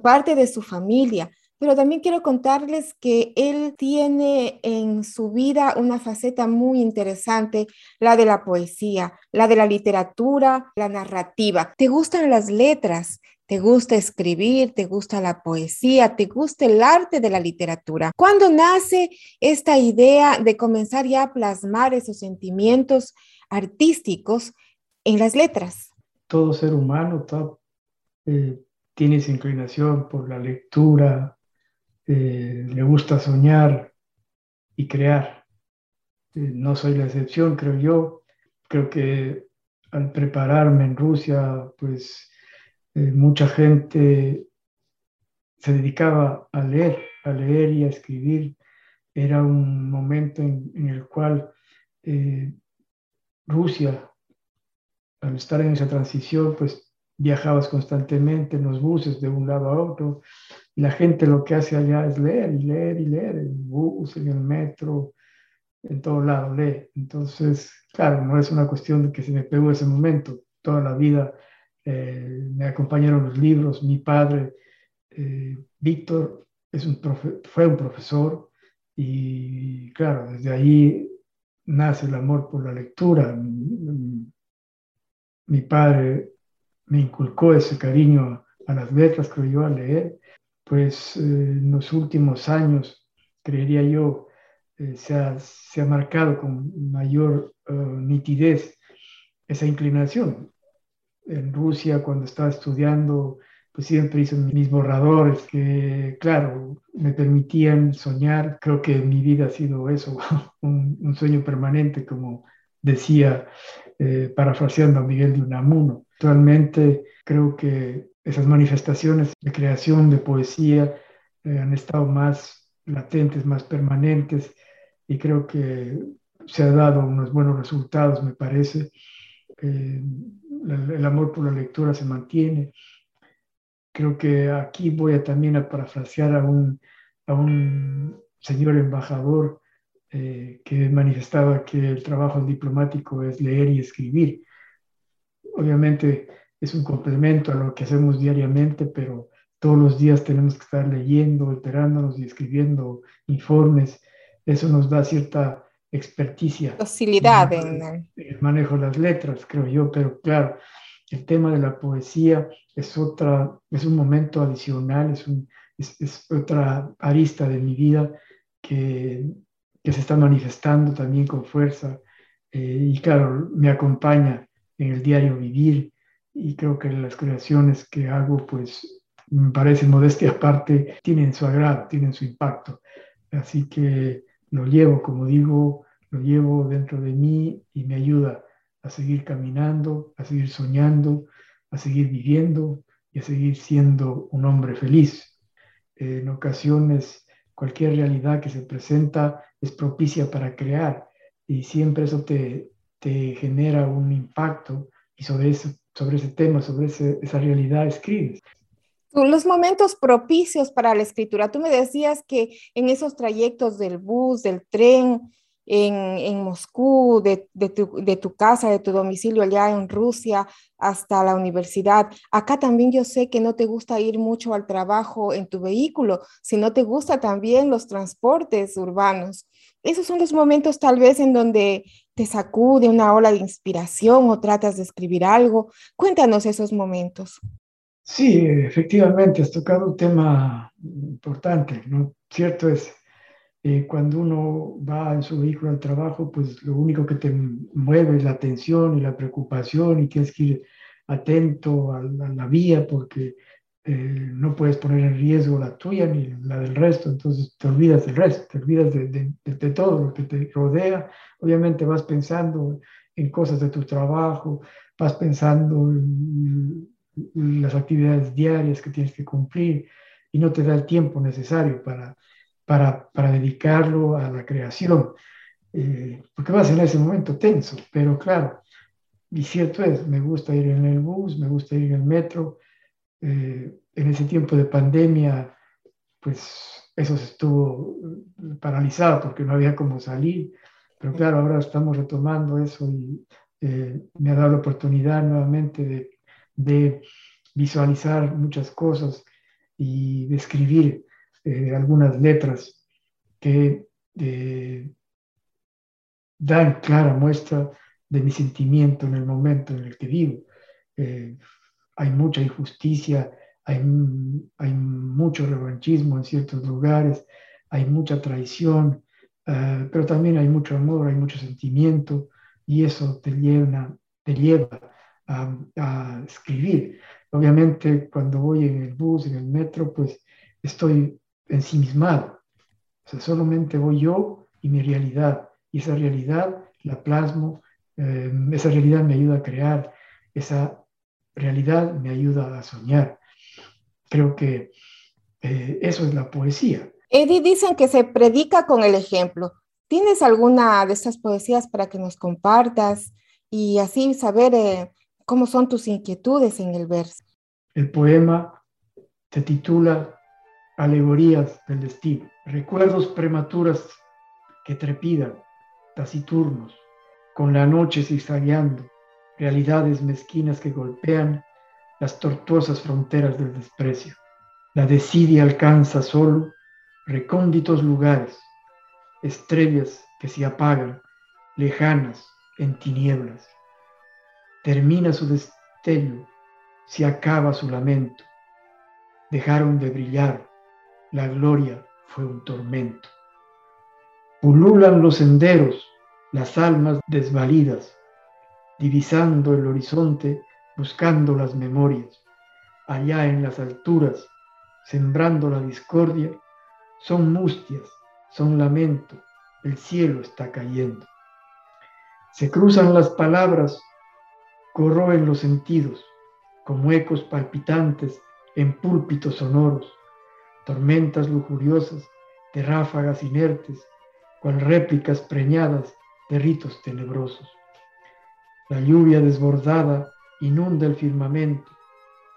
parte de su familia. Pero también quiero contarles que él tiene en su vida una faceta muy interesante, la de la poesía, la de la literatura, la narrativa. ¿Te gustan las letras? ¿Te gusta escribir? ¿Te gusta la poesía? ¿Te gusta el arte de la literatura? ¿Cuándo nace esta idea de comenzar ya a plasmar esos sentimientos artísticos en las letras? Todo ser humano eh, tiene esa inclinación por la lectura, eh, le gusta soñar y crear. Eh, no soy la excepción, creo yo. Creo que al prepararme en Rusia, pues mucha gente se dedicaba a leer, a leer y a escribir. Era un momento en, el cual Rusia, al estar en esa transición, pues viajabas constantemente en los buses de un lado a otro, la gente lo que hace allá es leer y leer y leer, en el bus, en el metro, en todo lado lee. Entonces, claro, no es una cuestión de que se me pegó ese momento. Toda la vida eh, me acompañaron los libros. Mi padre, eh, Víctor, es un fue un profesor y, claro, desde ahí nace el amor por la lectura. Mi, padre me inculcó ese cariño a las letras, creo yo, a leer pues eh, en los últimos años, creería yo, eh, se, ha, se, ha, marcado con mayor eh, nitidez esa inclinación. En Rusia, cuando estaba estudiando, pues siempre hice mis borradores que, claro, me permitían soñar. Creo que mi vida ha sido eso, un, un sueño permanente, como decía, parafraseando a Miguel de Unamuno. Actualmente creo que esas manifestaciones de creación de poesía eh, han estado más latentes, más permanentes y creo que se ha dado unos buenos resultados, me parece. Eh, el, amor por la lectura se mantiene. Creo que aquí voy a también a parafrasear a un, señor embajador eh, que manifestaba que el trabajo diplomático es leer y escribir. Obviamente, es un complemento a lo que hacemos diariamente, pero todos los días tenemos que estar leyendo, enterándonos y escribiendo informes. Eso nos da cierta experticia. Facilidad en el manejo de las letras, creo yo, pero claro, el tema de la poesía es otra, es un momento adicional, es, un, es, otra arista de mi vida que, que, se está manifestando también con fuerza. Eh, y claro, me acompaña en el diario vivir, y creo que las creaciones que hago, pues me parece modestia aparte, tienen su agrado, tienen su impacto. Así que lo llevo, como digo, lo llevo dentro de mí y me ayuda a seguir caminando, a seguir soñando, a seguir viviendo y a seguir siendo un hombre feliz. en ocasiones, cualquier realidad que se presenta es propicia para crear y siempre eso te, te genera un impacto y sobre eso sobre ese tema, sobre esa realidad escribes. Los momentos propicios para la escritura. Tú me decías que en esos trayectos del bus, del tren, en, en Moscú, de, de, tu, de, tu, casa, de tu domicilio allá en Rusia, hasta la universidad. Acá también yo sé que no te gusta ir mucho al trabajo en tu vehículo, sino te gusta también los transportes urbanos. Esos son los momentos tal vez en donde te sacude una ola de inspiración o tratas de escribir algo. Cuéntanos esos momentos. Sí, efectivamente, has tocado un tema importante, ¿no? Cierto es, eh, cuando uno va en su vehículo al trabajo, pues lo único que te mueve es la atención y la preocupación y tienes que ir atento a la vía porque eh, no puedes poner en riesgo la tuya ni la del resto, entonces te olvidas del resto, te olvidas de, de, todo lo que te rodea. Obviamente vas pensando en cosas de tu trabajo, vas pensando en, las actividades diarias que tienes que cumplir y no te da el tiempo necesario para, para, para dedicarlo a la creación, eh, porque vas en ese momento tenso, pero claro, y cierto es, me gusta ir en el bus, me gusta ir en el metro, Eh, en ese tiempo de pandemia, pues eso se estuvo paralizado porque no había cómo salir. Pero claro, ahora estamos retomando eso y eh, me ha dado la oportunidad nuevamente de, de visualizar muchas cosas y de escribir eh, algunas letras que eh, dan clara muestra de mi sentimiento en el momento en el que vivo. Hay mucha injusticia, hay, hay, mucho revanchismo en ciertos lugares, hay mucha traición, pero también hay mucho amor, hay mucho sentimiento y eso te lleva, te lleva a, a escribir. Obviamente cuando voy en el bus, en el metro, pues estoy ensimismado. O sea, solamente voy yo y mi realidad. Y esa realidad la plasmo, eh, esa realidad me ayuda a crear, esa realidad me ayuda a soñar. Creo que eh, eso es la poesía. Eddie, dicen que se predica con el ejemplo. ¿Tienes alguna de estas poesías para que nos compartas y así saber eh, cómo son tus inquietudes en el verso? El poema se titula alegorías del destino, recuerdos prematuras que trepidan, taciturnos, con la noche zigzagueando, realidades mezquinas que golpean las tortuosas fronteras del desprecio. La desidia alcanza solo recónditos lugares, estrellas que se apagan, lejanas en tinieblas. Termina su destello, se acaba su lamento. Dejaron de brillar la gloria fue un tormento. Pululan los senderos, las almas desvalidas, divisando el horizonte, buscando las memorias. Allá en las alturas, sembrando la discordia, son mustias, son lamento, el cielo está cayendo. Se cruzan las palabras, corroen los sentidos, como ecos palpitantes en púlpitos sonoros tormentas lujuriosas de ráfagas inertes, cual réplicas preñadas de ritos tenebrosos. La lluvia desbordada inunda el firmamento,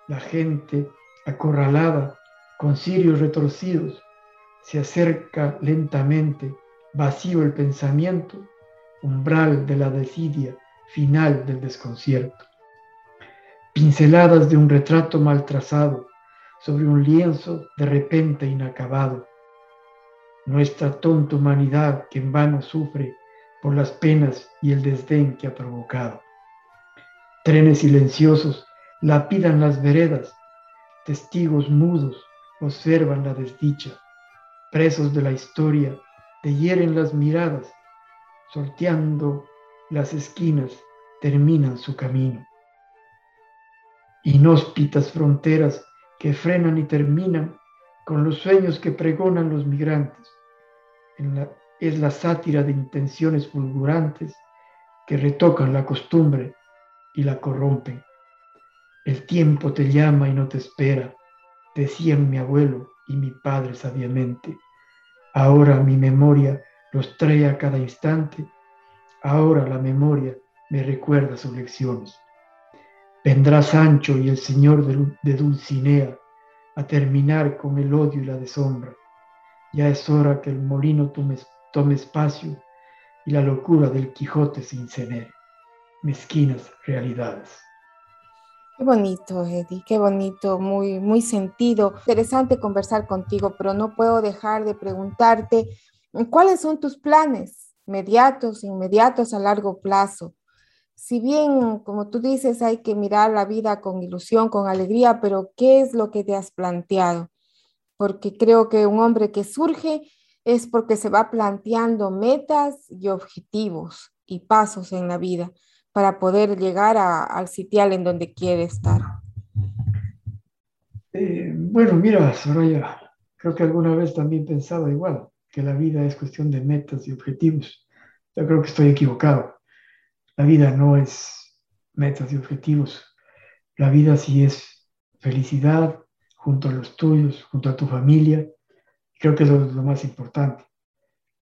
la gente acorralada con cirios retorcidos se acerca lentamente, vacío el pensamiento, umbral de la desidia, final del desconcierto. Pinceladas de un retrato mal trazado, sobre un lienzo de repente inacabado. Nuestra tonta humanidad que en vano sufre por las penas y el desdén que ha provocado. Trenes silenciosos lapidan las veredas, testigos mudos observan la desdicha, presos de la historia te hieren las miradas, sorteando las esquinas terminan su camino. Inhóspitas fronteras que frenan y terminan con los sueños que pregonan los migrantes. Es la sátira de intenciones fulgurantes que retocan la costumbre y la corrompen. El tiempo te llama y no te espera, decían mi abuelo y mi padre sabiamente. Ahora mi memoria los trae a cada instante, ahora la memoria me recuerda sus lecciones. Vendrá Sancho y el señor de Dulcinea a terminar con el odio y la deshonra. Ya es hora que el molino tome, espacio y la locura del Quijote se incenere. Mezquinas realidades. Qué bonito, Eddie, qué bonito, muy, muy sentido. Interesante conversar contigo, pero no puedo dejar de preguntarte cuáles son tus planes mediatos, inmediatos, a largo plazo si bien, como tú dices, hay que mirar la vida con ilusión, con alegría, pero ¿qué es lo que te has planteado? Porque creo que un hombre que surge es porque se va planteando metas y objetivos y pasos en la vida para poder llegar al sitial en donde quiere estar. Eh, bueno, mira, Soraya, creo que alguna vez también pensaba igual, que la vida es cuestión de metas y objetivos. Yo creo que estoy equivocado. La vida no es metas y objetivos. La vida sí es felicidad junto a los tuyos, junto a tu familia. Creo que es lo más importante.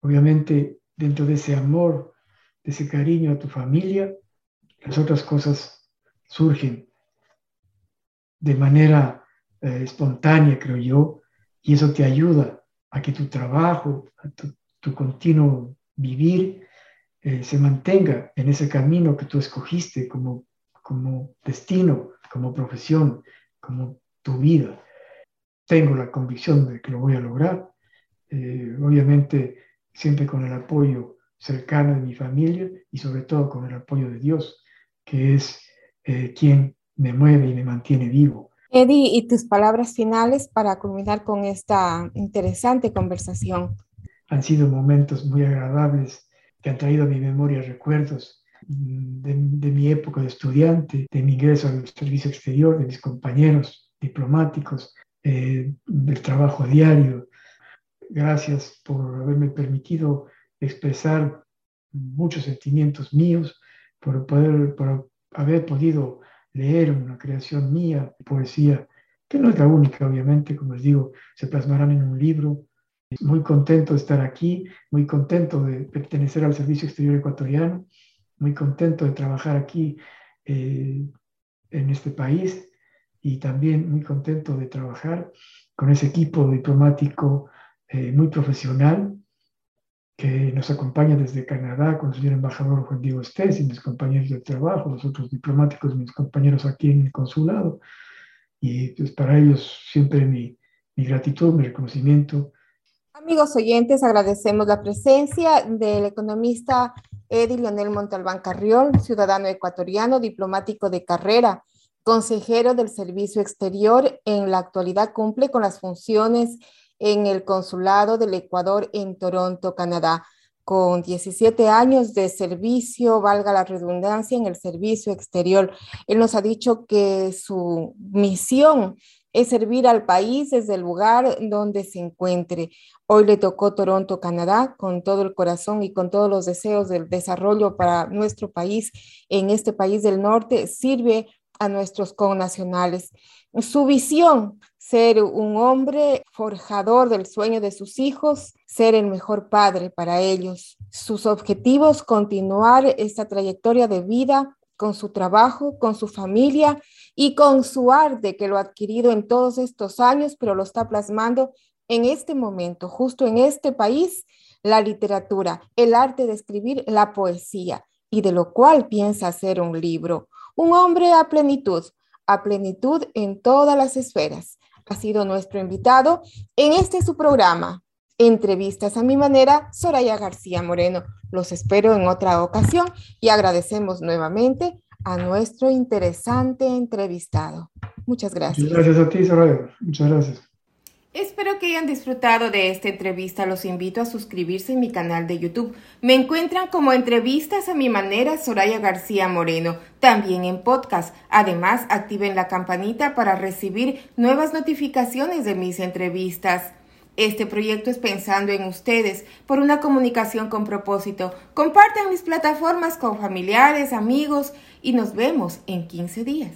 Obviamente, dentro de ese amor, de ese cariño a tu familia, las otras cosas surgen de manera eh, espontánea, creo yo, y eso te ayuda a que tu trabajo, a tu, continuo vivir, eh, se mantenga en ese camino que tú escogiste como, como destino, como profesión, como tu vida. Tengo la convicción de que lo voy a lograr. Eh, obviamente, siempre con el apoyo cercano de mi familia y sobre todo con el apoyo de Dios, que es quien me mueve y me mantiene vivo. Eddie, y tus palabras finales para culminar con esta interesante conversación. Han sido momentos muy agradables que han traído a mi memoria recuerdos de, mi época de estudiante, de mi ingreso al servicio exterior, de mis compañeros diplomáticos, eh, del trabajo diario. Gracias por haberme permitido expresar muchos sentimientos míos, por, poder, por haber podido leer una creación mía, poesía, que no es la única, obviamente, como les digo, se plasmarán en un libro. Muy contento de estar aquí, muy contento de pertenecer al Servicio Exterior Ecuatoriano, muy contento de trabajar aquí eh, en este país y también muy contento de trabajar con ese equipo diplomático eh, muy profesional que nos acompaña desde Canadá con el señor embajador Juan Diego Estés y mis compañeros de trabajo, los otros diplomáticos, mis compañeros aquí en el consulado. Y pues para ellos siempre mi, mi gratitud, mi reconocimiento. Amigos oyentes, agradecemos la presencia del economista Eddie Leonel Montalbán Carriol, ciudadano ecuatoriano, diplomático de carrera, consejero del Servicio Exterior. En la actualidad cumple con las funciones en el Consulado del Ecuador en Toronto, Canadá, con 17 años de servicio, valga la redundancia, en el servicio exterior. Él nos ha dicho que su misión es servir al país desde el lugar donde se encuentre. Hoy le tocó Toronto, Canadá, con todo el corazón y con todos los deseos del desarrollo para nuestro país. En este país del norte sirve a nuestros connacionales. Su visión, ser un hombre forjador del sueño de sus hijos, ser el mejor padre para ellos. Sus objetivos, continuar esta trayectoria de vida con su trabajo, con su familia y con su arte que lo ha adquirido en todos estos años, pero lo está plasmando en este momento, justo en este país, la literatura, el arte de escribir la poesía y de lo cual piensa hacer un libro. Un hombre a plenitud, a plenitud en todas las esferas. Ha sido nuestro invitado en este su programa, Entrevistas a mi manera, Soraya García Moreno. Los espero en otra ocasión y agradecemos nuevamente a nuestro interesante entrevistado. Muchas gracias. gracias a ti, Soraya. Muchas gracias. Espero que hayan disfrutado de esta entrevista. Los invito a suscribirse en mi canal de YouTube. Me encuentran como entrevistas a mi manera Soraya García Moreno, también en podcast. Además, activen la campanita para recibir nuevas notificaciones de mis entrevistas. Este proyecto es pensando en ustedes por una comunicación con propósito. Compartan mis plataformas con familiares, amigos y nos vemos en 15 días.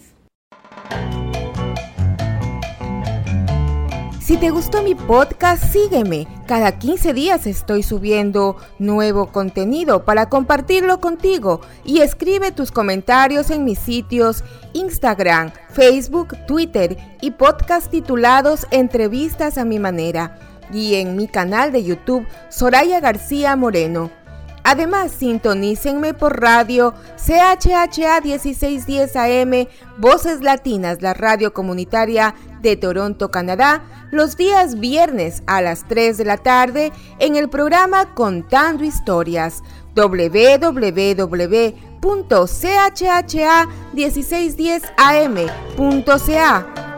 Si te gustó mi podcast, sígueme. Cada 15 días estoy subiendo nuevo contenido para compartirlo contigo y escribe tus comentarios en mis sitios Instagram, Facebook, Twitter y podcast titulados Entrevistas a mi manera y en mi canal de YouTube Soraya García Moreno. Además, sintonícenme por radio CHHA 1610 AM, Voces Latinas, la radio comunitaria de Toronto, Canadá, los días viernes a las 3 de la tarde en el programa Contando Historias www.chha1610am.ca